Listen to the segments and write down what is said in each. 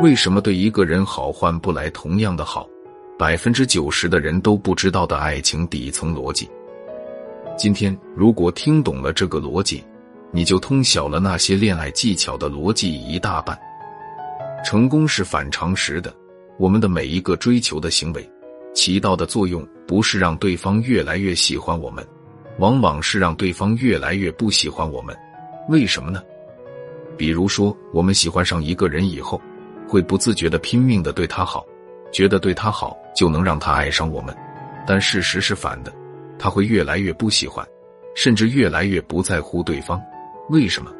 为什么对一个人好换不来同样的好？百分之九十的人都不知道的爱情底层逻辑。今天如果听懂了这个逻辑，你就通晓了那些恋爱技巧的逻辑一大半。成功是反常识的，我们的每一个追求的行为，起到的作用不是让对方越来越喜欢我们，往往是让对方越来越不喜欢我们。为什么呢？比如说，我们喜欢上一个人以后，会不自觉的拼命的对他好，觉得对他好就能让他爱上我们，但事实是反的，他会越来越不喜欢，甚至越来越不在乎对方。为什么？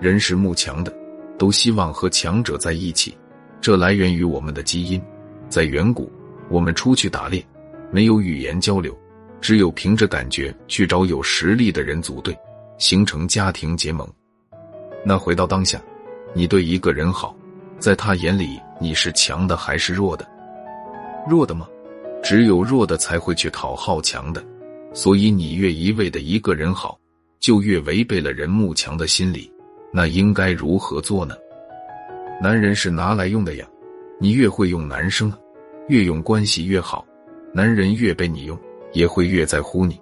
人是慕强的，都希望和强者在一起，这来源于我们的基因。在远古，我们出去打猎，没有语言交流，只有凭着感觉去找有实力的人组队，形成家庭结盟。那回到当下，你对一个人好，在他眼里你是强的还是弱的？弱的吗？只有弱的才会去讨好强的，所以你越一味的一个人好，就越违背了人慕强的心理。那应该如何做呢？男人是拿来用的呀，你越会用男生，越用关系越好，男人越被你用，也会越在乎你，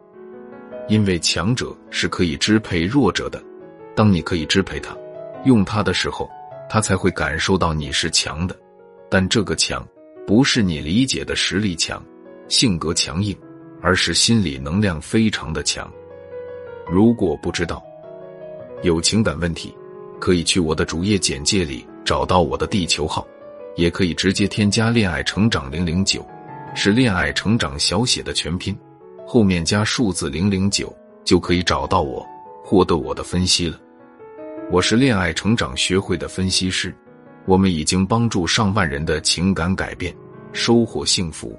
因为强者是可以支配弱者的。当你可以支配他、用他的时候，他才会感受到你是强的。但这个强不是你理解的实力强、性格强硬，而是心理能量非常的强。如果不知道有情感问题，可以去我的主页简介里找到我的地球号，也可以直接添加“恋爱成长零零九”，是恋爱成长小写的全拼，后面加数字零零九就可以找到我，获得我的分析了。我是恋爱成长学会的分析师，我们已经帮助上万人的情感改变，收获幸福。